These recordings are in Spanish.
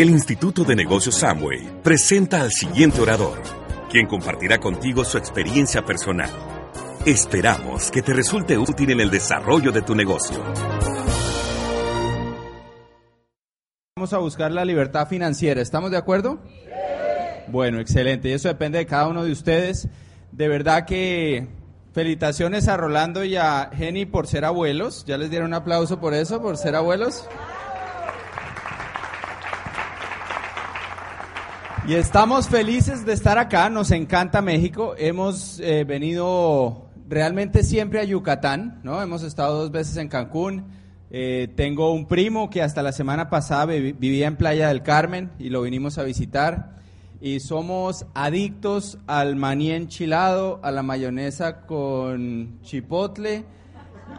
El Instituto de Negocios Samway presenta al siguiente orador, quien compartirá contigo su experiencia personal. Esperamos que te resulte útil en el desarrollo de tu negocio. Vamos a buscar la libertad financiera, ¿estamos de acuerdo? Bueno, excelente, y eso depende de cada uno de ustedes. De verdad que felicitaciones a Rolando y a Jenny por ser abuelos. ¿Ya les dieron un aplauso por eso, por ser abuelos? Y estamos felices de estar acá, nos encanta México. Hemos eh, venido realmente siempre a Yucatán, ¿no? Hemos estado dos veces en Cancún. Eh, tengo un primo que hasta la semana pasada vivía en Playa del Carmen y lo vinimos a visitar. Y somos adictos al maní enchilado, a la mayonesa con chipotle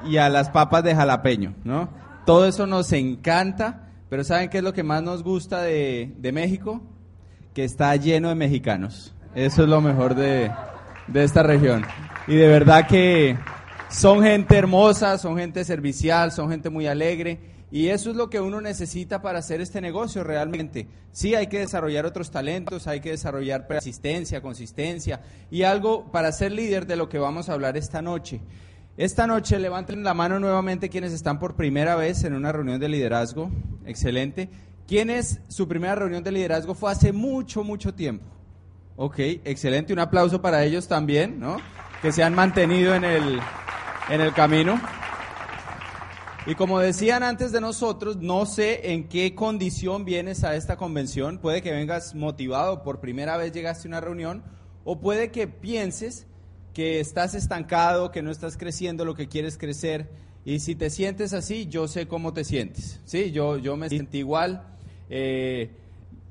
y a las papas de jalapeño, ¿no? Todo eso nos encanta, pero ¿saben qué es lo que más nos gusta de, de México? Que está lleno de mexicanos. Eso es lo mejor de, de esta región. Y de verdad que son gente hermosa, son gente servicial, son gente muy alegre. Y eso es lo que uno necesita para hacer este negocio realmente. Sí, hay que desarrollar otros talentos, hay que desarrollar persistencia, consistencia y algo para ser líder de lo que vamos a hablar esta noche. Esta noche levanten la mano nuevamente quienes están por primera vez en una reunión de liderazgo. Excelente. ¿Quién es su primera reunión de liderazgo? Fue hace mucho, mucho tiempo. Ok, excelente. Un aplauso para ellos también, ¿no? Que se han mantenido en el, en el camino. Y como decían antes de nosotros, no sé en qué condición vienes a esta convención. Puede que vengas motivado, por primera vez llegaste a una reunión, o puede que pienses que estás estancado, que no estás creciendo lo que quieres crecer. Y si te sientes así, yo sé cómo te sientes. Sí, yo, yo me siento igual. Eh,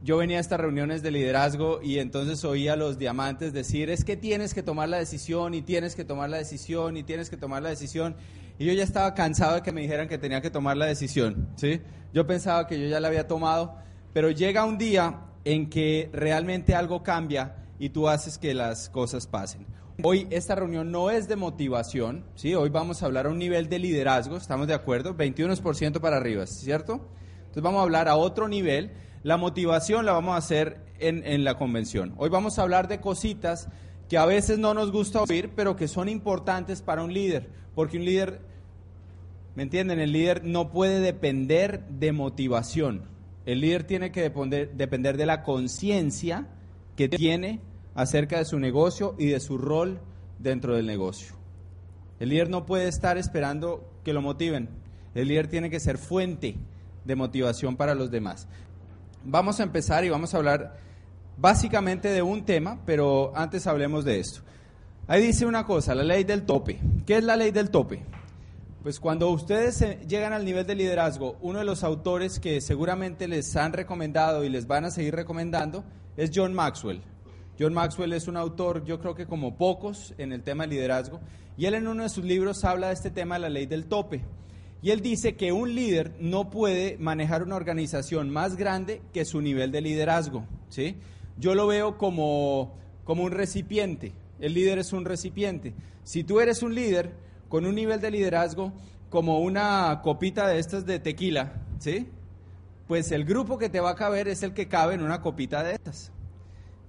yo venía a estas reuniones de liderazgo y entonces oía a los diamantes decir, es que tienes que tomar la decisión y tienes que tomar la decisión y tienes que tomar la decisión. Y yo ya estaba cansado de que me dijeran que tenía que tomar la decisión, ¿sí? Yo pensaba que yo ya la había tomado, pero llega un día en que realmente algo cambia y tú haces que las cosas pasen. Hoy esta reunión no es de motivación, ¿sí? Hoy vamos a hablar a un nivel de liderazgo, ¿estamos de acuerdo? 21% para arriba, ¿cierto? Entonces vamos a hablar a otro nivel. La motivación la vamos a hacer en, en la convención. Hoy vamos a hablar de cositas que a veces no nos gusta oír, pero que son importantes para un líder. Porque un líder, ¿me entienden? El líder no puede depender de motivación. El líder tiene que depender, depender de la conciencia que tiene acerca de su negocio y de su rol dentro del negocio. El líder no puede estar esperando que lo motiven. El líder tiene que ser fuente de motivación para los demás. Vamos a empezar y vamos a hablar básicamente de un tema, pero antes hablemos de esto. Ahí dice una cosa, la ley del tope. ¿Qué es la ley del tope? Pues cuando ustedes llegan al nivel de liderazgo, uno de los autores que seguramente les han recomendado y les van a seguir recomendando es John Maxwell. John Maxwell es un autor, yo creo que como pocos, en el tema de liderazgo, y él en uno de sus libros habla de este tema de la ley del tope. Y él dice que un líder no puede manejar una organización más grande que su nivel de liderazgo. ¿sí? Yo lo veo como, como un recipiente. El líder es un recipiente. Si tú eres un líder con un nivel de liderazgo como una copita de estas de tequila, ¿sí? pues el grupo que te va a caber es el que cabe en una copita de estas.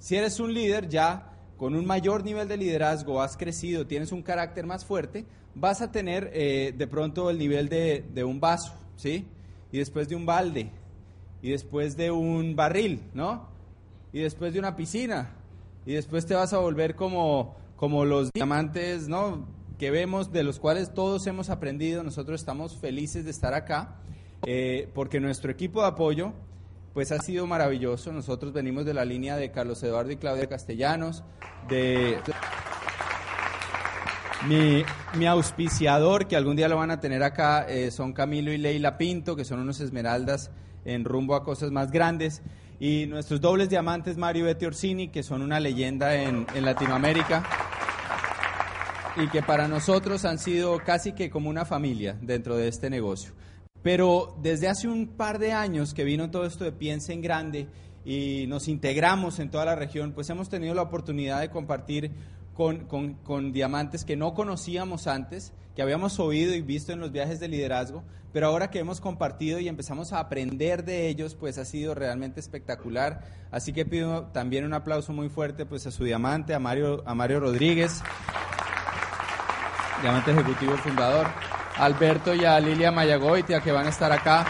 Si eres un líder ya con un mayor nivel de liderazgo, has crecido, tienes un carácter más fuerte, vas a tener eh, de pronto el nivel de, de, un vaso, ¿sí? Y después de un balde, y después de un barril, ¿no? Y después de una piscina, y después te vas a volver como, como los diamantes, ¿no? Que vemos, de los cuales todos hemos aprendido, nosotros estamos felices de estar acá, eh, porque nuestro equipo de apoyo, pues ha sido maravilloso. Nosotros venimos de la línea de Carlos Eduardo y Claudia Castellanos, de mi, auspiciador, que algún día lo van a tener acá, eh, son Camilo y Leila Pinto, que son unos esmeraldas en rumbo a cosas más grandes. Y nuestros dobles diamantes, Mario y Betty Orsini, que son una leyenda en, en Latinoamérica y que para nosotros han sido casi que como una familia dentro de este negocio. Pero desde hace un par de años que vino todo esto de Piensa en Grande y nos integramos en toda la región, pues hemos tenido la oportunidad de compartir con, con, diamantes que no conocíamos antes, que habíamos oído y visto en los viajes de liderazgo, pero ahora que hemos compartido y empezamos a aprender de ellos, pues ha sido realmente espectacular. Así que pido también un aplauso muy fuerte pues a su diamante, a Mario, a Mario Rodríguez, diamante ejecutivo fundador, Alberto y a Lilia Mayagoitia que van a estar acá.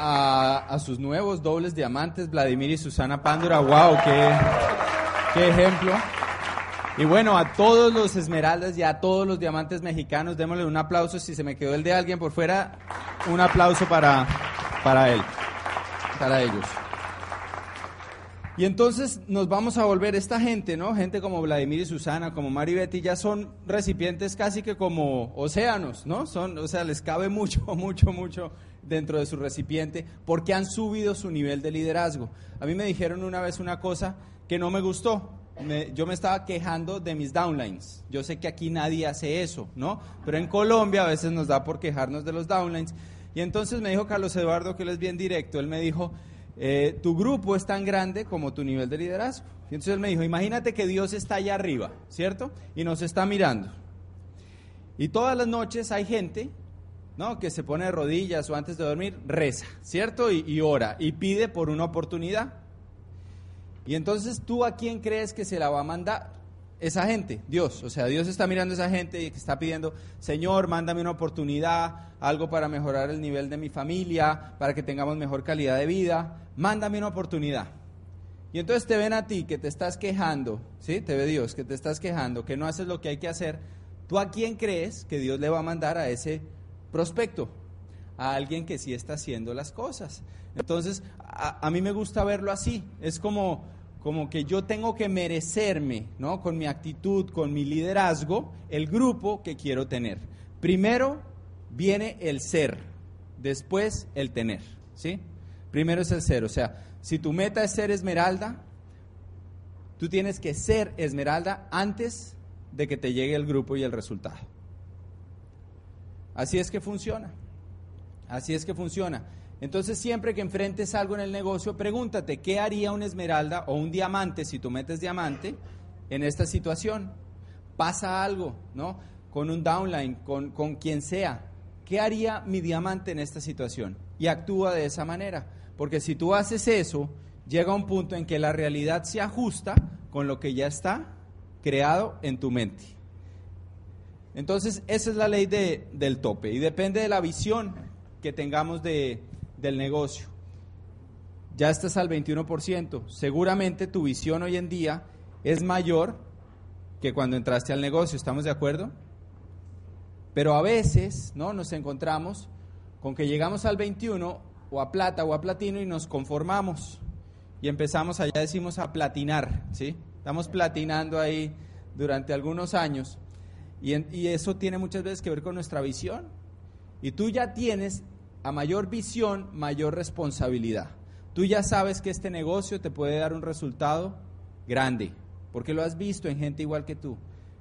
A, sus nuevos dobles diamantes, Vladimir y Susana Pándora. ¡Wow! ¡Qué, qué ejemplo! Y bueno, a todos los esmeraldas y a todos los diamantes mexicanos, démosle un aplauso. Si se me quedó el de alguien por fuera, un aplauso para, para él, para ellos. Y entonces nos vamos a volver esta gente, ¿no? Gente como Vladimir y Susana, como Mari Betty, ya son recipientes casi que como océanos, ¿no? Son, o sea, les cabe mucho, mucho, mucho dentro de su recipiente porque han subido su nivel de liderazgo. A mí me dijeron una vez una cosa que no me gustó yo me estaba quejando de mis downlines. Yo sé que aquí nadie hace eso, ¿no? Pero en Colombia a veces nos da por quejarnos de los downlines. Y entonces me dijo Carlos Eduardo, que él es bien directo, él me dijo, eh, tu grupo es tan grande como tu nivel de liderazgo. Y entonces él me dijo, imagínate que Dios está allá arriba, ¿cierto? Y nos está mirando. Y todas las noches hay gente, ¿no? Que se pone de rodillas o antes de dormir, reza, ¿cierto? Y, y ora y pide por una oportunidad. Y entonces tú a quién crees que se la va a mandar? Esa gente, Dios. O sea, Dios está mirando a esa gente y está pidiendo, Señor, mándame una oportunidad, algo para mejorar el nivel de mi familia, para que tengamos mejor calidad de vida. Mándame una oportunidad. Y entonces te ven a ti que te estás quejando, ¿sí? Te ve Dios que te estás quejando, que no haces lo que hay que hacer. ¿Tú a quién crees que Dios le va a mandar a ese prospecto? A alguien que sí está haciendo las cosas. Entonces, a, a mí me gusta verlo así. Es como, como que yo tengo que merecerme, ¿no? Con mi actitud, con mi liderazgo, el grupo que quiero tener. Primero viene el ser, después el tener, ¿sí? Primero es el ser, o sea, si tu meta es ser esmeralda, tú tienes que ser esmeralda antes de que te llegue el grupo y el resultado. Así es que funciona. Así es que funciona. Entonces siempre que enfrentes algo en el negocio, pregúntate, ¿qué haría un esmeralda o un diamante si tú metes diamante en esta situación? Pasa algo, ¿no? Con un downline, con, con quien sea. ¿Qué haría mi diamante en esta situación? Y actúa de esa manera. Porque si tú haces eso, llega un punto en que la realidad se ajusta con lo que ya está creado en tu mente. Entonces, esa es la ley de, del tope y depende de la visión que tengamos de, del negocio. Ya estás al 21%. Seguramente tu visión hoy en día es mayor que cuando entraste al negocio, ¿estamos de acuerdo? Pero a veces, ¿no? Nos encontramos con que llegamos al 21 o a plata o a platino y nos conformamos y empezamos allá decimos a platinar, ¿sí? Estamos platinando ahí durante algunos años y, y eso tiene muchas veces que ver con nuestra visión. Y tú ya tienes a mayor visión, mayor responsabilidad. Tú ya sabes que este negocio te puede dar un resultado grande, porque lo has visto en gente igual que tú.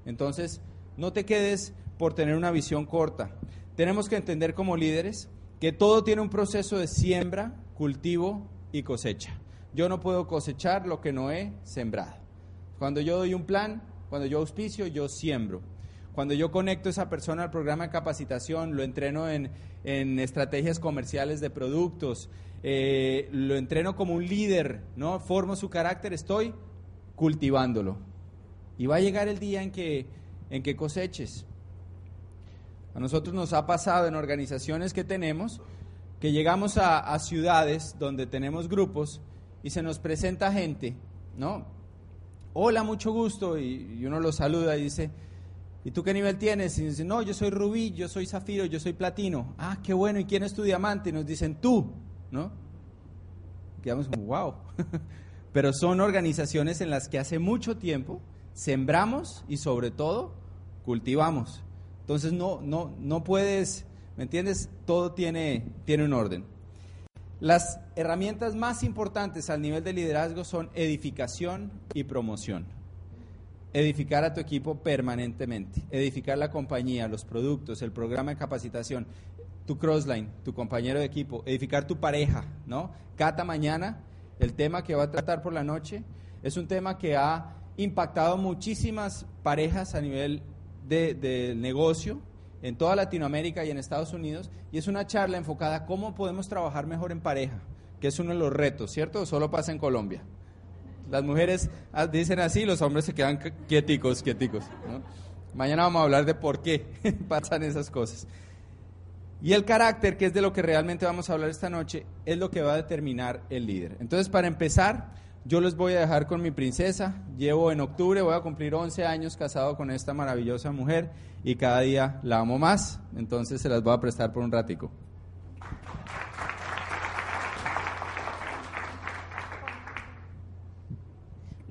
Entonces, no te quedes por tener una visión corta. Tenemos que entender como líderes que todo tiene un proceso de siembra, cultivo y cosecha. Yo no puedo cosechar lo que no he sembrado. Cuando yo doy un plan, cuando yo auspicio, yo siembro. Cuando yo conecto a esa persona al programa de capacitación, lo entreno en, estrategias comerciales de productos, eh, lo entreno como un líder, ¿no? Formo su carácter, estoy cultivándolo. Y va a llegar el día en que, en que coseches. A nosotros nos ha pasado en organizaciones que tenemos que llegamos a, ciudades donde tenemos grupos y se nos presenta gente, ¿no? Hola, mucho gusto, y uno lo saluda y dice, ¿Y tú qué nivel tienes? Y dicen, no, yo soy rubí, yo soy zafiro, yo soy platino. Ah, qué bueno, ¿y quién es tu diamante? Y nos dicen, tú, ¿no? Quedamos como, wow. Pero son organizaciones en las que hace mucho tiempo sembramos y sobre todo cultivamos. Entonces no, no, no puedes, ¿me entiendes? Todo tiene, tiene un orden. Las herramientas más importantes al nivel de liderazgo son edificación y promoción. Edificar a tu equipo permanentemente, edificar la compañía, los productos, el programa de capacitación, tu crossline, tu compañero de equipo, edificar tu pareja, ¿no? Cada mañana, el tema que va a tratar por la noche es un tema que ha impactado muchísimas parejas a nivel de, de negocio, en toda Latinoamérica y en Estados Unidos, y es una charla enfocada a cómo podemos trabajar mejor en pareja, que es uno de los retos, ¿cierto? Solo pasa en Colombia. Las mujeres ah, dicen así, los hombres se quedan quieticos, quieticos. Mañana vamos a hablar de por qué pasan esas cosas. Y el carácter, que es de lo que realmente vamos a hablar esta noche, es lo que va a determinar el líder. Entonces, para empezar, yo les voy a dejar con mi princesa. Llevo en octubre, voy a cumplir 11 años casado con esta maravillosa mujer y cada día la amo más. Entonces se las voy a prestar por un ratico.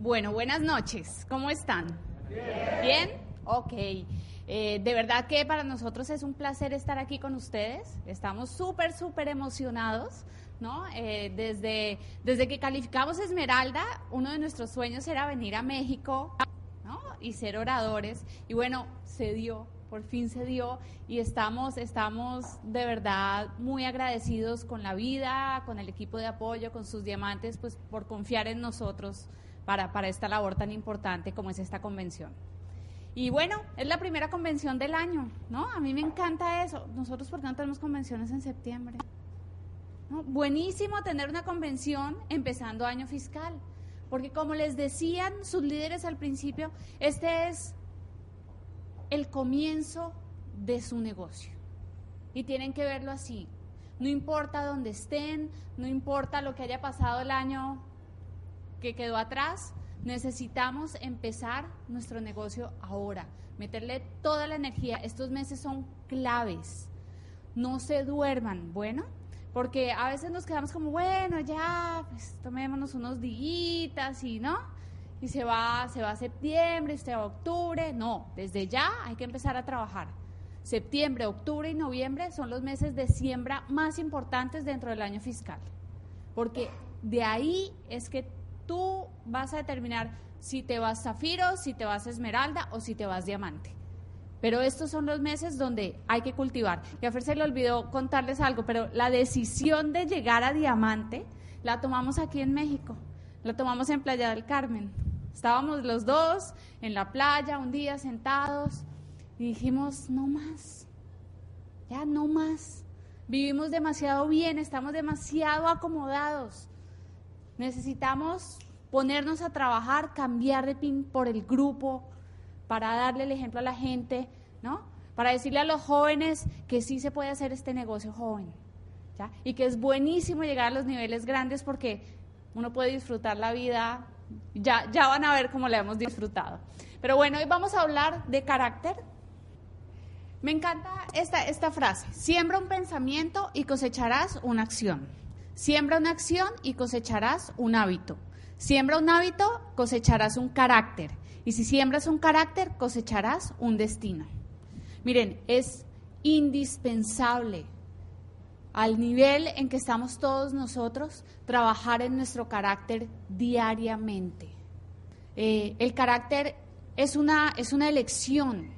Bueno, buenas noches. ¿Cómo están? Bien. ¿Bien? Ok. Eh, de verdad que para nosotros es un placer estar aquí con ustedes. Estamos súper, súper emocionados. ¿no? Eh, desde, desde que calificamos Esmeralda, uno de nuestros sueños era venir a México ¿no? y ser oradores. Y bueno, se dio, por fin se dio. Y estamos, estamos de verdad muy agradecidos con la vida, con el equipo de apoyo, con sus diamantes, pues por confiar en nosotros para, para esta labor tan importante como es esta convención. Y bueno, es la primera convención del año, ¿no? A mí me encanta eso. Nosotros, ¿por qué no tenemos convenciones en septiembre? Buenísimo tener una convención empezando año fiscal, porque como les decían sus líderes al principio, este es el comienzo de su negocio. Y tienen que verlo así. No importa dónde estén, no importa lo que haya pasado el año que quedó atrás, Necesitamos empezar nuestro negocio ahora, meterle toda la energía. Estos meses son claves. No se duerman, bueno, porque a veces nos quedamos como, bueno, ya, pues tomémonos unos días y no, y se va, se va a septiembre, se va a octubre. No, desde ya hay que empezar a trabajar. Septiembre, octubre y noviembre son los meses de siembra más importantes dentro del año fiscal, porque de ahí es que tú vas a determinar si te vas zafiro, si te vas esmeralda o si te vas diamante. Pero estos son los meses donde hay que cultivar. Y a Fer se le olvidó contarles algo, pero la decisión de llegar a diamante la tomamos aquí en México. La tomamos en Playa del Carmen. Estábamos los dos en la playa un día sentados y dijimos, no más, ya no más. Vivimos demasiado bien, estamos demasiado acomodados. Necesitamos ponernos a trabajar, cambiar de pin por el grupo, para darle el ejemplo a la gente, ¿no? Para decirle a los jóvenes que sí se puede hacer este negocio joven, ¿ya? Y que es buenísimo llegar a los niveles grandes porque uno puede disfrutar la vida, ya, ya van a ver cómo la hemos disfrutado. Pero bueno, hoy vamos a hablar de carácter. Me encanta esta, esta frase, siembra un pensamiento y cosecharás una acción. Siembra una acción y cosecharás un hábito. Siembra un hábito, cosecharás un carácter. Y si siembras un carácter, cosecharás un destino. Miren, es indispensable al nivel en que estamos todos nosotros trabajar en nuestro carácter diariamente. Eh, el carácter es una, es una elección.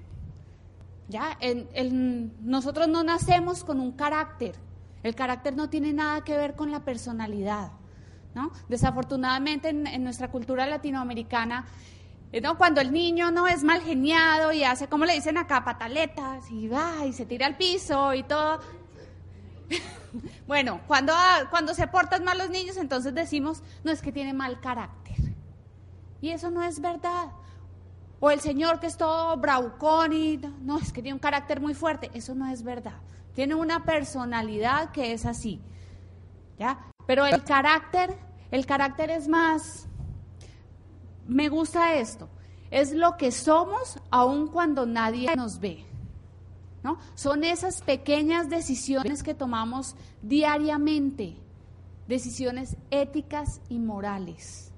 ¿ya? nosotros no nacemos con un carácter. El carácter no tiene nada que ver con la personalidad. ¿no? Desafortunadamente en, nuestra cultura latinoamericana, eh, ¿no? cuando el niño no es mal geniado y hace, como le dicen acá, pataletas y va y se tira al piso y todo. bueno, cuando, cuando se portan mal los niños, entonces decimos, no es que tiene mal carácter. Y eso no es verdad. O el señor que es todo braucón y no, es que tiene un carácter muy fuerte. Eso no es verdad. Tiene una personalidad que es así. ¿Ya? Pero el carácter, el carácter es más, me gusta esto, es lo que somos aun cuando nadie nos ve. ¿no? Son esas pequeñas decisiones que tomamos diariamente, decisiones éticas y morales.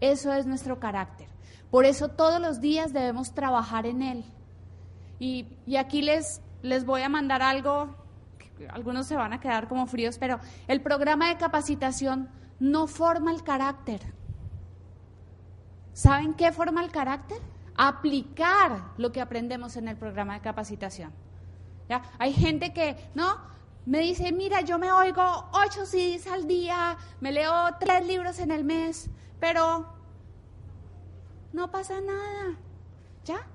Eso es nuestro carácter. Por eso todos los días debemos trabajar en él. Y, y aquí les les voy a mandar algo algunos se van a quedar como fríos, pero el programa de capacitación no forma el carácter. ¿Saben qué forma el carácter? Aplicar lo que aprendemos en el programa de capacitación. ¿Ya? Hay gente que, ¿no? Me dice, mira, yo me oigo ocho CDs al día, me leo tres libros en el mes, pero no pasa nada. ¿Ya?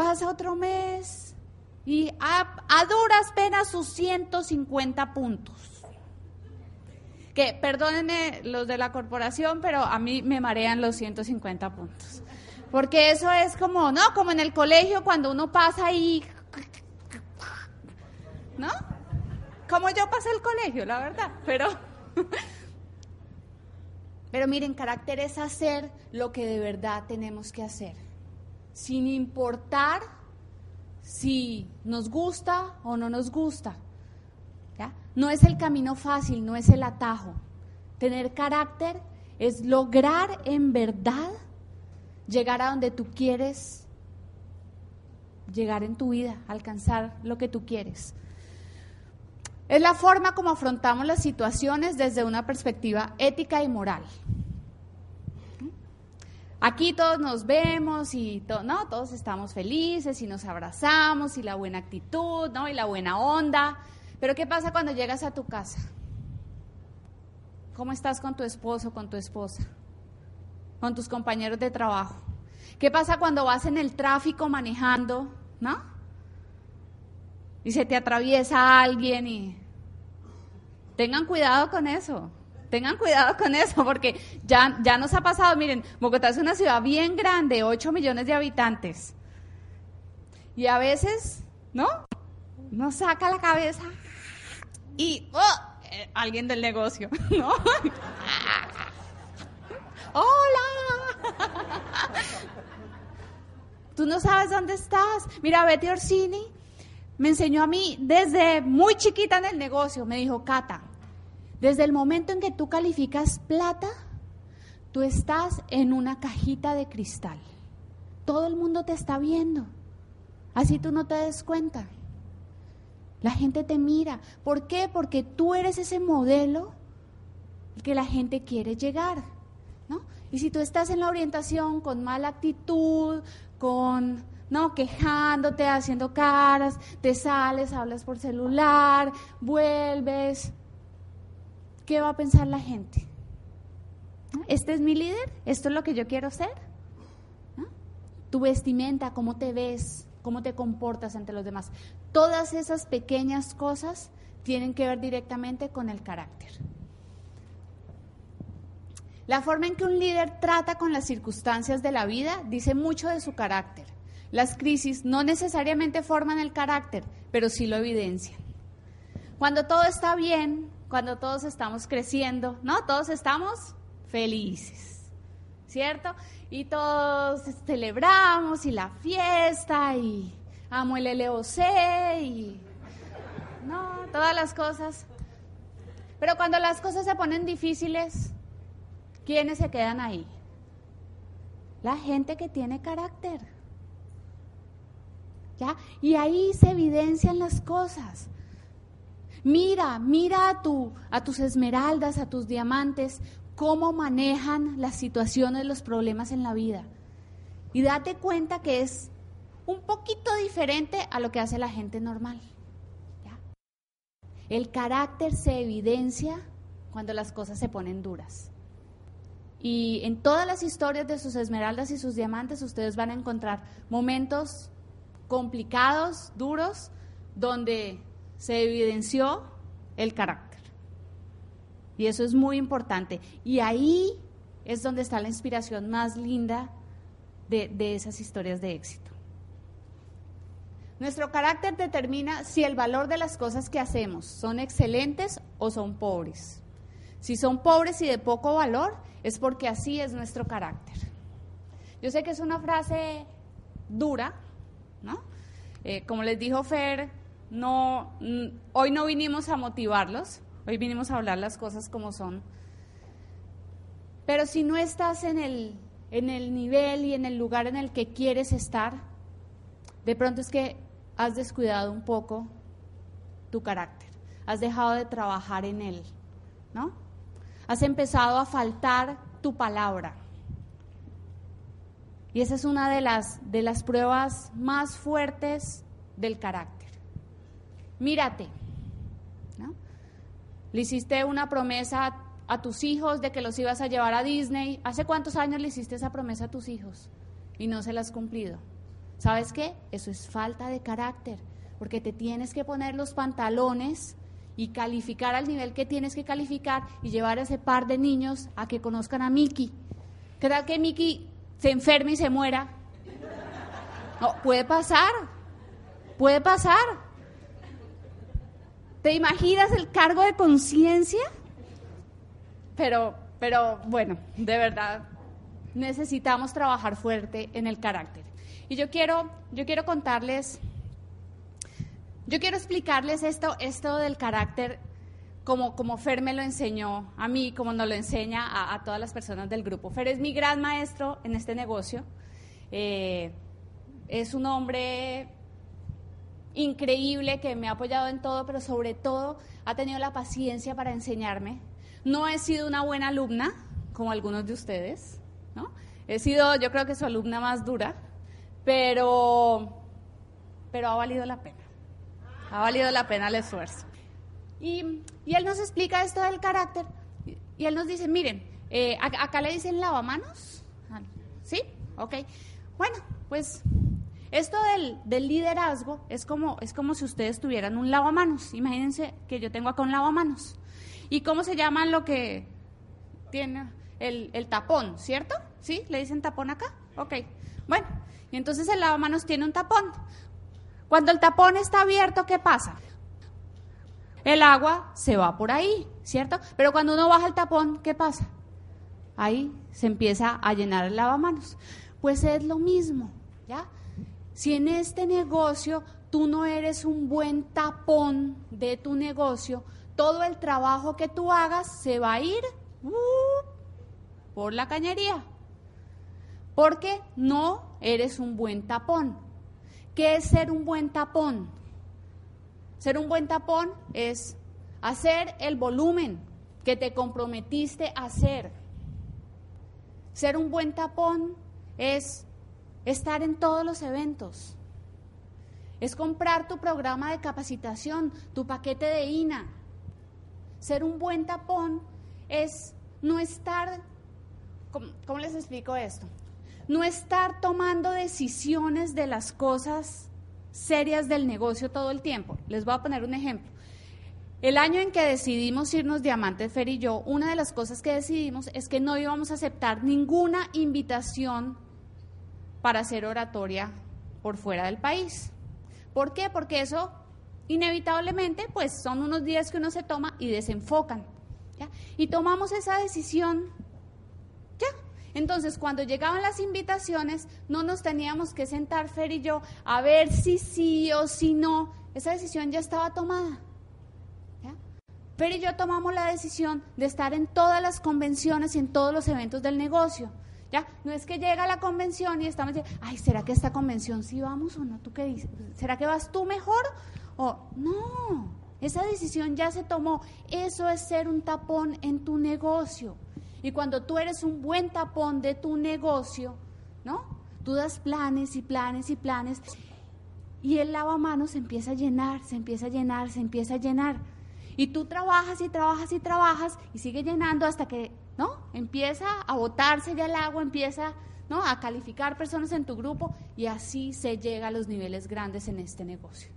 Pasa otro mes y a, a duras penas sus 150 puntos. Que perdónenme los de la corporación, pero a mí me marean los 150 puntos. Porque eso es como, ¿no? Como en el colegio cuando uno pasa ahí, ¿no? Como yo pasé el colegio, la verdad, pero... Pero miren, carácter es hacer lo que de verdad tenemos que hacer, sin importar si nos gusta o no nos gusta. No es el camino fácil, no es el atajo. Tener carácter es lograr en verdad llegar a donde tú quieres llegar en tu vida, alcanzar lo que tú quieres. Es la forma como afrontamos las situaciones desde una perspectiva ética y moral. Aquí todos nos vemos y ¿no? todos estamos felices y nos abrazamos y la buena actitud ¿no? y la buena onda. Pero ¿qué pasa cuando llegas a tu casa? ¿Cómo estás con tu esposo, con tu esposa? Con tus compañeros de trabajo. ¿Qué pasa cuando vas en el tráfico manejando, ¿no? Y se te atraviesa alguien y Tengan cuidado con eso. Tengan cuidado con eso, porque ya, ya nos ha pasado, miren, Bogotá es una ciudad bien grande, 8 millones de habitantes. Y a veces, ¿no? Nos saca la cabeza y oh, eh, alguien del negocio, ¿no? ¡Hola! Tú no sabes dónde estás. Mira, Betty Orsini me enseñó a mí desde muy chiquita en el negocio. Me dijo, Cata, desde el momento en que tú calificas plata, tú estás en una cajita de cristal. Todo el mundo te está viendo. Así tú no te des cuenta. La gente te mira. ¿Por qué? Porque tú eres ese modelo que la gente quiere llegar. ¿no? Y si tú estás en la orientación con mala actitud, con no quejándote, haciendo caras, te sales, hablas por celular, vuelves, ¿qué va a pensar la gente? ¿Este es mi líder? ¿Esto es lo que yo quiero ser? Tu vestimenta, cómo te ves, cómo te comportas ante los demás. Todas esas pequeñas cosas tienen que ver directamente con el carácter. La forma en que un líder trata con las circunstancias de la vida dice mucho de su carácter. Las crisis no necesariamente forman el carácter, pero sí lo evidencian. Cuando todo está bien, cuando todos estamos creciendo, ¿no? Todos estamos felices, ¿cierto? Y todos celebramos y la fiesta y amo el LOC y, ¿no? Todas las cosas. Pero cuando las cosas se ponen difíciles, ¿quiénes se quedan ahí? La gente que tiene carácter. ¿Ya? Y ahí se evidencian las cosas. Mira, mira a, tu, a tus esmeraldas, a tus diamantes, cómo manejan las situaciones, los problemas en la vida. Y date cuenta que es un poquito diferente a lo que hace la gente normal. El carácter se evidencia cuando las cosas se ponen duras. Y en todas las historias de sus esmeraldas y sus diamantes ustedes van a encontrar momentos complicados, duros, donde se evidenció el carácter. Y eso es muy importante. Y ahí es donde está la inspiración más linda de, esas historias de éxito. Nuestro carácter determina si el valor de las cosas que hacemos son excelentes o son pobres. Si son pobres y de poco valor, es porque así es nuestro carácter. Yo sé que es una frase dura, ¿no? Eh, como les dijo Fer, no, hoy no vinimos a motivarlos, hoy vinimos a hablar las cosas como son. Pero si no estás en el, en el nivel y en el lugar en el que quieres estar, de pronto es que has descuidado un poco tu carácter, has dejado de trabajar en él, ¿no? Has empezado a faltar tu palabra. Y esa es una de las, de las pruebas más fuertes del carácter. Mírate, ¿no? Le hiciste una promesa a tus hijos de que los ibas a llevar a Disney. ¿Hace cuántos años le hiciste esa promesa a tus hijos? Y no se la has cumplido. ¿Sabes qué? Eso es falta de carácter, porque te tienes que poner los pantalones y calificar al nivel que tienes que calificar y llevar a ese par de niños a que conozcan a Mickey. ¿Qué tal que Mickey se enferme y se muera? No, puede pasar, puede pasar. ¿Te imaginas el cargo de conciencia? Pero, pero bueno, de verdad, necesitamos trabajar fuerte en el carácter. Y yo quiero, yo quiero contarles, yo quiero explicarles esto, esto del carácter como, como Fer me lo enseñó a mí, como nos lo enseña a, todas las personas del grupo. Fer es mi gran maestro en este negocio. Eh, es un hombre increíble que me ha apoyado en todo, pero sobre todo ha tenido la paciencia para enseñarme. No he sido una buena alumna, como algunos de ustedes, ¿no? He sido, yo creo que su alumna más dura, pero, pero ha valido la pena. Ha valido la pena el esfuerzo. Y, él nos explica esto del carácter y él nos dice, miren, eh, acá le dicen lavamanos. ¿Sí? Ok. Bueno, pues esto del, liderazgo es como, es como si ustedes tuvieran un lavamanos. Imagínense que yo tengo acá un lavamanos. ¿Y cómo se llama lo que tiene el, el tapón, cierto? ¿Sí? ¿Le dicen tapón acá? Ok. Bueno, y entonces el lavamanos tiene un tapón. Cuando el tapón está abierto, ¿qué pasa? El agua se va por ahí, ¿cierto? Pero cuando uno baja el tapón, ¿qué pasa? Ahí se empieza a llenar el lavamanos. Pues es lo mismo, ¿ya? Si en este negocio tú no eres un buen tapón de tu negocio, todo el trabajo que tú hagas se va a ir uh, por la cañería porque no eres un buen tapón. ¿Qué es ser un buen tapón? Ser un buen tapón es hacer el volumen que te comprometiste a hacer. Ser un buen tapón es estar en todos los eventos. Es comprar tu programa de capacitación, tu paquete de INA. Ser un buen tapón es no estar, ¿cómo, les explico esto? no estar tomando decisiones de las cosas serias del negocio todo el tiempo. Les voy a poner un ejemplo. El año en que decidimos irnos Diamante Fer y yo, una de las cosas que decidimos es que no íbamos a aceptar ninguna invitación para hacer oratoria por fuera del país. ¿Por qué? Porque eso inevitablemente pues son unos días que uno se toma y desenfocan. Y tomamos esa decisión entonces, cuando llegaban las invitaciones, no nos teníamos que sentar, Fer y yo, a ver si sí o si no. Esa decisión ya estaba tomada. Fer y yo tomamos la decisión de estar en todas las convenciones y en todos los eventos del negocio. ¿Ya? No es que llega la convención y estamos diciendo, ay, ¿será que esta convención sí vamos o no? ¿Tú qué dices? ¿Será que vas tú mejor? O no, esa decisión ya se tomó. Eso es ser un tapón en tu negocio. Y cuando tú eres un buen tapón de tu negocio, ¿no? Tú das planes y planes y planes y el lavamanos se empieza a llenar, se empieza a llenar, se empieza a llenar. Y tú trabajas y trabajas y trabajas y sigue llenando hasta que, ¿no? Empieza a botarse ya el agua, empieza, ¿no? A calificar personas en tu grupo y así se llega a los niveles grandes en este negocio.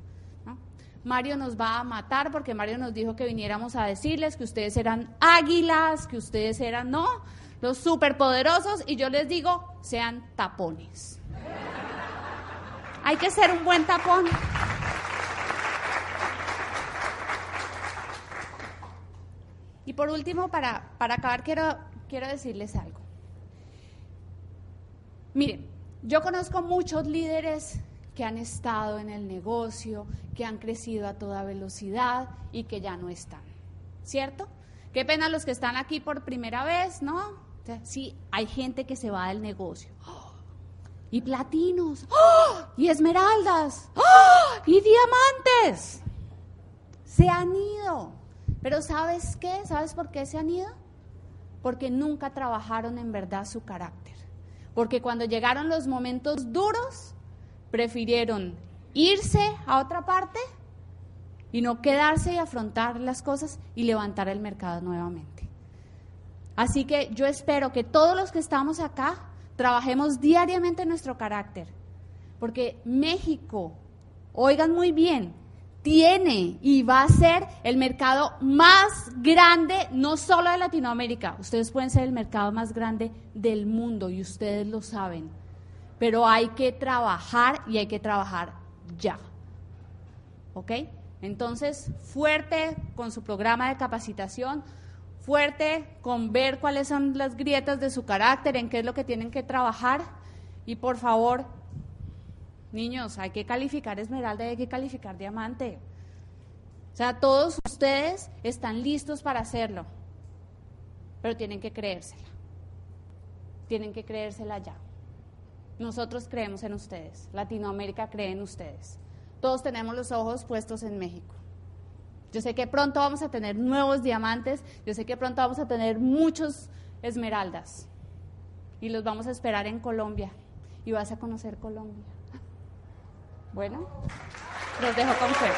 Mario nos va a matar porque Mario nos dijo que viniéramos a decirles que ustedes eran águilas, que ustedes eran, ¿no? Los superpoderosos y yo les digo, sean tapones. Hay que ser un buen tapón. Y por último, para, para acabar, quiero, quiero decirles algo. Miren, yo conozco muchos líderes que han estado en el negocio, que han crecido a toda velocidad y que ya no están. ¿Cierto? Qué pena los que están aquí por primera vez, ¿no? sí, hay gente que se va del negocio. Y platinos, ¡Oh! y esmeraldas, ¡Oh! y diamantes. Se han ido. Pero ¿sabes qué? ¿Sabes por qué se han ido? Porque nunca trabajaron en verdad su carácter. Porque cuando llegaron los momentos duros, prefirieron irse a otra parte y no quedarse y afrontar las cosas y levantar el mercado nuevamente. Así que yo espero que todos los que estamos acá trabajemos diariamente en nuestro carácter, porque México, oigan muy bien, tiene y va a ser el mercado más grande, no solo de Latinoamérica, ustedes pueden ser el mercado más grande del mundo y ustedes lo saben, pero hay que trabajar y hay que trabajar ya. ¿Ok? Entonces, fuerte con su programa de capacitación, fuerte con ver cuáles son las grietas de su carácter, en qué es lo que tienen que trabajar y por favor, Niños, hay que calificar esmeralda y hay que calificar diamante. O sea, todos ustedes están listos para hacerlo, pero tienen que creérsela. Tienen que creérsela ya. Nosotros creemos en ustedes, Latinoamérica cree en ustedes. Todos tenemos los ojos puestos en México. Yo sé que pronto vamos a tener nuevos diamantes, yo sé que pronto vamos a tener muchos esmeraldas y los vamos a esperar en Colombia y vas a conocer Colombia. Bueno, los dejo con fuego.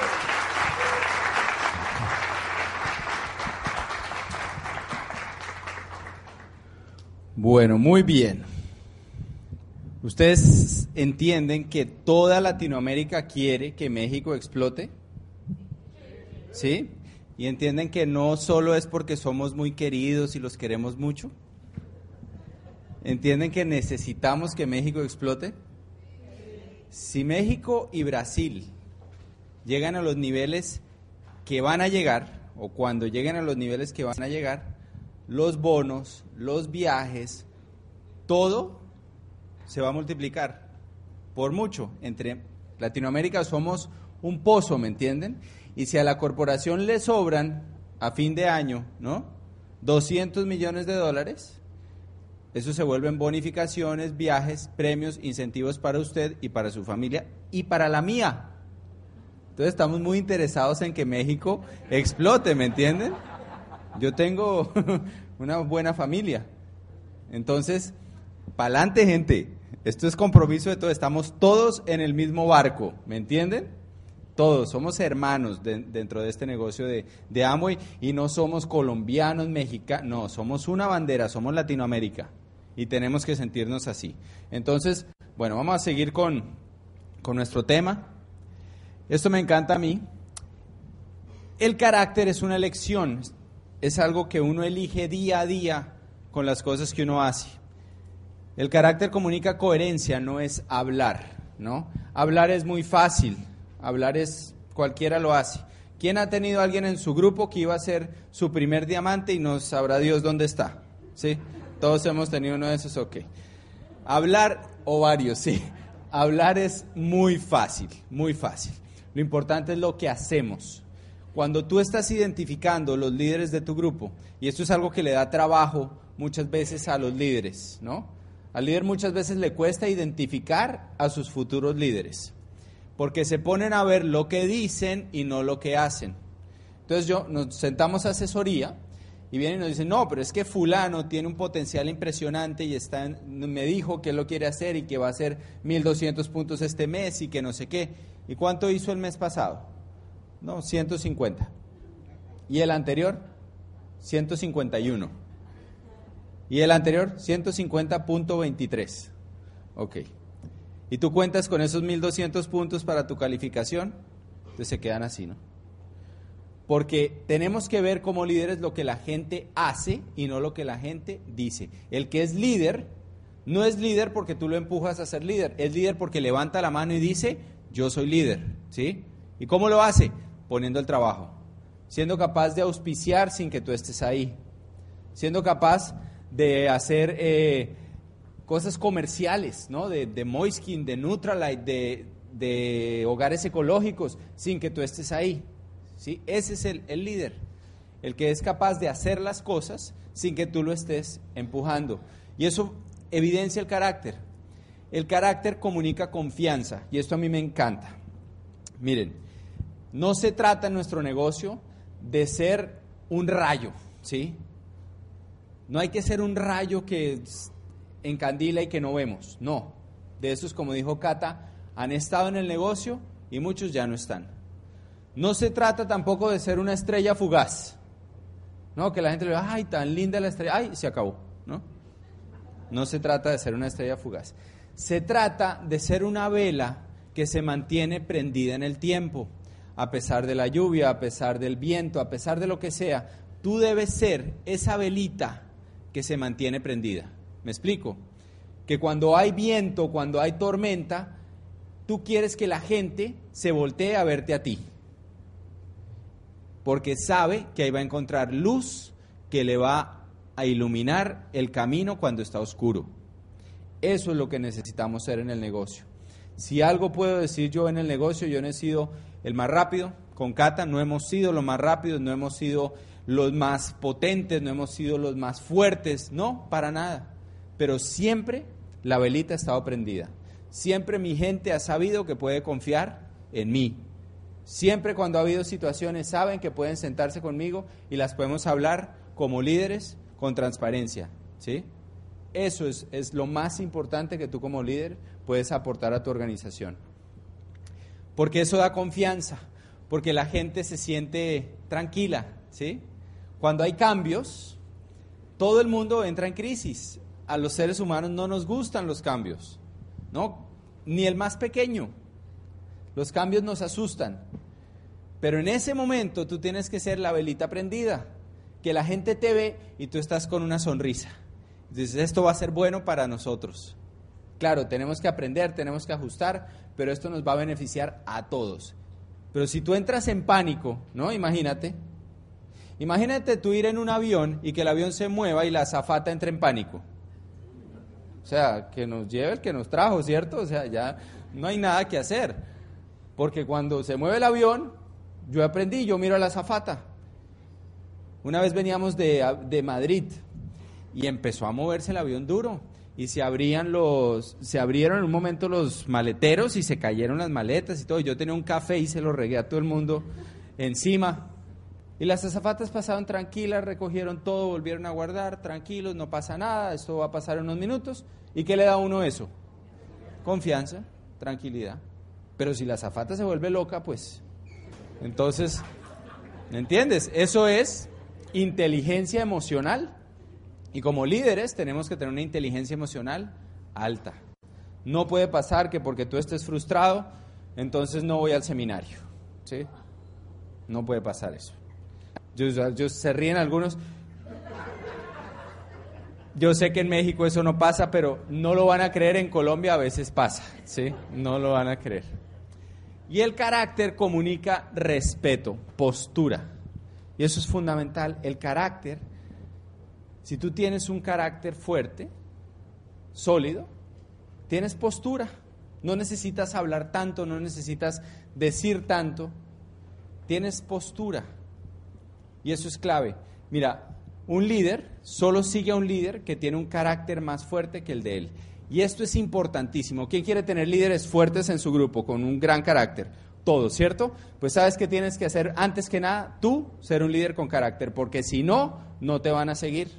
Bueno, muy bien. ¿Ustedes entienden que toda Latinoamérica quiere que México explote? ¿Sí? ¿Y entienden que no solo es porque somos muy queridos y los queremos mucho? ¿Entienden que necesitamos que México explote? Si México y Brasil llegan a los niveles que van a llegar, o cuando lleguen a los niveles que van a llegar, los bonos, los viajes, todo se va a multiplicar por mucho. Entre Latinoamérica somos un pozo, ¿me entienden? Y si a la corporación le sobran a fin de año, ¿no? 200 millones de dólares, eso se vuelven bonificaciones, viajes, premios, incentivos para usted y para su familia y para la mía. Entonces estamos muy interesados en que México explote, ¿me entienden? Yo tengo una buena familia. Entonces, pa'lante gente. Esto es compromiso de todos. Estamos todos en el mismo barco, ¿me entienden? Todos, somos hermanos dentro de este negocio de, de y no somos colombianos, mexicanos, no, somos una bandera, somos Latinoamérica y tenemos que sentirnos así. Entonces, bueno, vamos a seguir con, con nuestro tema. Esto me encanta a mí. El carácter es una elección, es algo que uno elige día a día con las cosas que uno hace. El carácter comunica coherencia, no es hablar, ¿no? Hablar es muy fácil, hablar es cualquiera lo hace. ¿Quién ha tenido a alguien en su grupo que iba a ser su primer diamante y no sabrá Dios dónde está? ¿Sí? Todos hemos tenido uno de esos, ok. Hablar, o varios, sí. Hablar es muy fácil, muy fácil. Lo importante es lo que hacemos. Cuando tú estás identificando los líderes de tu grupo, y esto es algo que le da trabajo muchas veces a los líderes, ¿no? Al líder muchas veces le cuesta identificar a sus futuros líderes, porque se ponen a ver lo que dicen y no lo que hacen. Entonces yo nos sentamos asesoría y vienen y nos dicen, no, pero es que fulano tiene un potencial impresionante y está me dijo que lo quiere hacer y que va a hacer 1.200 puntos este mes y que no sé qué. ¿Y cuánto hizo el mes pasado? No, 150. ¿Y el anterior? 151. ¿Y el anterior? 150.23. Ok. ¿Y tú cuentas con esos 1.200 puntos para tu calificación? Entonces se quedan así, ¿no? Porque tenemos que ver como líderes lo que la gente hace y no lo que la gente dice. El que es líder no es líder porque tú lo empujas a ser líder, es líder porque levanta la mano y dice, yo soy líder, ¿sí? ¿Y cómo lo hace? Poniendo el trabajo, siendo capaz de auspiciar sin que tú estés ahí, siendo capaz de hacer eh, cosas comerciales, ¿no? De, de Moiskin, de Nutralite, de, de hogares ecológicos, sin que tú estés ahí. Ese es el, el líder, el que es capaz de hacer las cosas sin que tú lo estés empujando. Y eso evidencia el carácter. El carácter comunica confianza y esto a mí me encanta. Miren, No se trata en nuestro negocio de ser un rayo, ¿sí? No hay que ser un rayo que encandila y que no vemos, no. De esos, como dijo Cata, han estado en el negocio y muchos ya no están. No se trata tampoco de ser una estrella fugaz. No, que la gente le diga, ay, tan linda la estrella, ay, se acabó, ¿no? No se trata de ser una estrella fugaz. Se trata de ser una vela que se mantiene prendida en el tiempo, a pesar de la lluvia, a pesar del viento, a pesar de lo que sea. Tú debes ser esa velita que se mantiene prendida. ¿Me explico? Que cuando hay viento, cuando hay tormenta, tú quieres que la gente se voltee a verte a ti. Porque sabe que ahí va a encontrar luz que le va a iluminar el camino cuando está oscuro. Eso es lo que necesitamos ser en el negocio. Si algo puedo decir yo en el negocio, yo no he sido el más rápido. Con Cata no hemos sido los más rápidos, no hemos sido los más potentes, no hemos sido los más fuertes, no, para nada. Pero siempre la velita ha estado prendida. Siempre mi gente ha sabido que puede confiar en mí. Siempre cuando ha habido situaciones saben que pueden sentarse conmigo y las podemos hablar como líderes con transparencia. ¿sí? Eso es, es lo más importante que tú como líder puedes aportar a tu organización. Porque eso da confianza, porque la gente se siente tranquila. ¿sí? Cuando hay cambios, todo el mundo entra en crisis. A los seres humanos no nos gustan los cambios. ¿no? ni el más pequeño. Los cambios nos asustan. Pero en ese momento tú tienes que ser la velita prendida, que la gente te ve y tú estás con una sonrisa. Dices, esto va a ser bueno para nosotros. Claro, tenemos que aprender, tenemos que ajustar, pero esto nos va a beneficiar a todos. Pero si tú entras en pánico, ¿no? Imagínate. Imagínate tú ir en un avión y que el avión se mueva y la azafata entre en pánico. O sea, que nos lleve el que nos trajo, ¿cierto? O sea, ya no hay nada que hacer. Porque cuando se mueve el avión, yo aprendí, yo miro a la zafata. Una vez veníamos de, de Madrid y empezó a moverse el avión duro y se abrían los se abrieron en un momento los maleteros y se cayeron las maletas y todo. Yo tenía un café y se lo regué a todo el mundo encima. Y las azafatas pasaron tranquilas, recogieron todo, volvieron a guardar, tranquilos, no pasa nada, esto va a pasar en unos minutos. ¿Y qué le da a uno eso? Confianza, tranquilidad. Pero si la azafata se vuelve loca, pues entonces, ¿me entiendes? Eso es inteligencia emocional. Y como líderes tenemos que tener una inteligencia emocional alta. No puede pasar que porque tú estés frustrado, entonces no voy al seminario. ¿sí? No puede pasar eso. Yo, se ríen algunos. Yo sé que en México eso no pasa, pero no lo van a creer, en Colombia a veces pasa, ¿sí? No lo van a creer. Y el carácter comunica respeto, postura. Y eso es fundamental. El carácter, si tú tienes un carácter fuerte, sólido, tienes postura. No necesitas hablar tanto, no necesitas decir tanto. Tienes postura. Y eso es clave. Mira, un líder solo sigue a un líder que tiene un carácter más fuerte que el de él. Y esto es importantísimo. ¿Quién quiere tener líderes fuertes en su grupo, con un gran carácter? Todos, ¿cierto? Pues sabes que tienes que hacer antes que nada tú ser un líder con carácter, porque si no, no te van a seguir.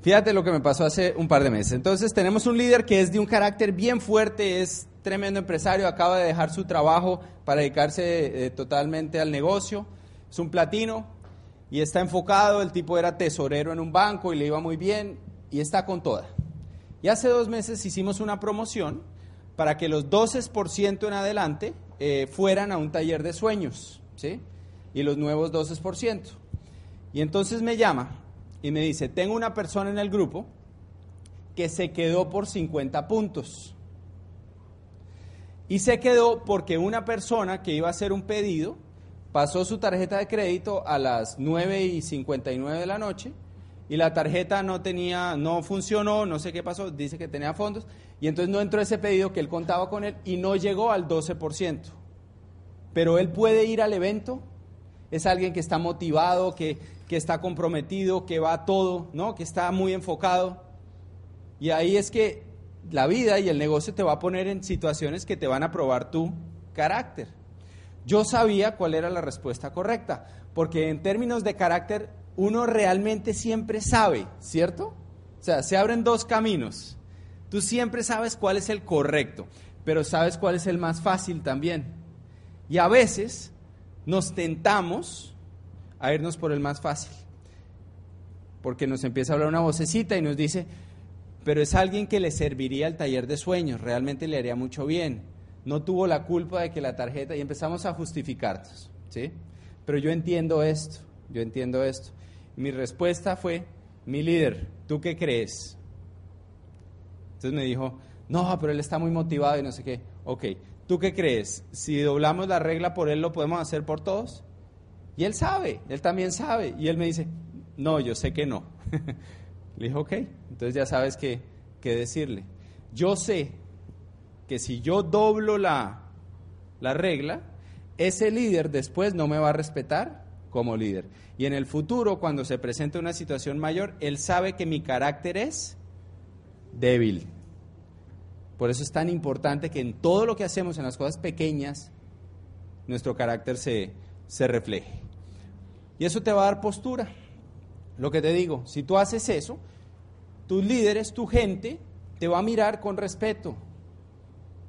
Fíjate lo que me pasó hace un par de meses. Entonces tenemos un líder que es de un carácter bien fuerte, es tremendo empresario, acaba de dejar su trabajo para dedicarse eh, totalmente al negocio, es un platino, y está enfocado, el tipo era tesorero en un banco y le iba muy bien y está con toda. Y hace dos meses hicimos una promoción para que los 12% en adelante eh, fueran a un taller de sueños, ¿sí? Y los nuevos 12%. Y entonces me llama y me dice, tengo una persona en el grupo que se quedó por 50 puntos. Y se quedó porque una persona que iba a hacer un pedido pasó su tarjeta de crédito a las 9 y 59 de la noche y la tarjeta no tenía, no funcionó, no sé qué pasó, dice que tenía fondos y entonces no entró ese pedido que él contaba con él y no llegó al 12%. Pero él puede ir al evento, es alguien que está motivado, que, que está comprometido, que va a todo, ¿no? que está muy enfocado. Y ahí es que la vida y el negocio te va a poner en situaciones que te van a probar tu carácter. Yo sabía cuál era la respuesta correcta, porque en términos de carácter uno realmente siempre sabe, ¿cierto? O sea, se abren dos caminos. Tú siempre sabes cuál es el correcto, pero sabes cuál es el más fácil también. Y a veces nos tentamos a irnos por el más fácil, porque nos empieza a hablar una vocecita y nos dice, pero es alguien que le serviría el taller de sueños, realmente le haría mucho bien. No tuvo la culpa de que la tarjeta, y empezamos a justificarnos, ¿sí? Pero yo entiendo esto, yo entiendo esto. Mi respuesta fue, mi líder, ¿tú qué crees? Entonces me dijo, no, pero él está muy motivado y no sé qué. Ok, ¿tú qué crees? Si doblamos la regla por él, ¿lo podemos hacer por todos? Y él sabe, él también sabe. Y él me dice, no, yo sé que no. Le dije, ok, entonces ya sabes qué, qué decirle. Yo sé que si yo doblo la, la regla, ese líder después no me va a respetar como líder. Y en el futuro, cuando se presente una situación mayor, él sabe que mi carácter es débil. Por eso es tan importante que en todo lo que hacemos, en las cosas pequeñas, nuestro carácter se, se refleje. Y eso te va a dar postura. Lo que te digo, si tú haces eso, tus líderes, tu gente, te va a mirar con respeto.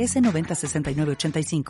S 906985.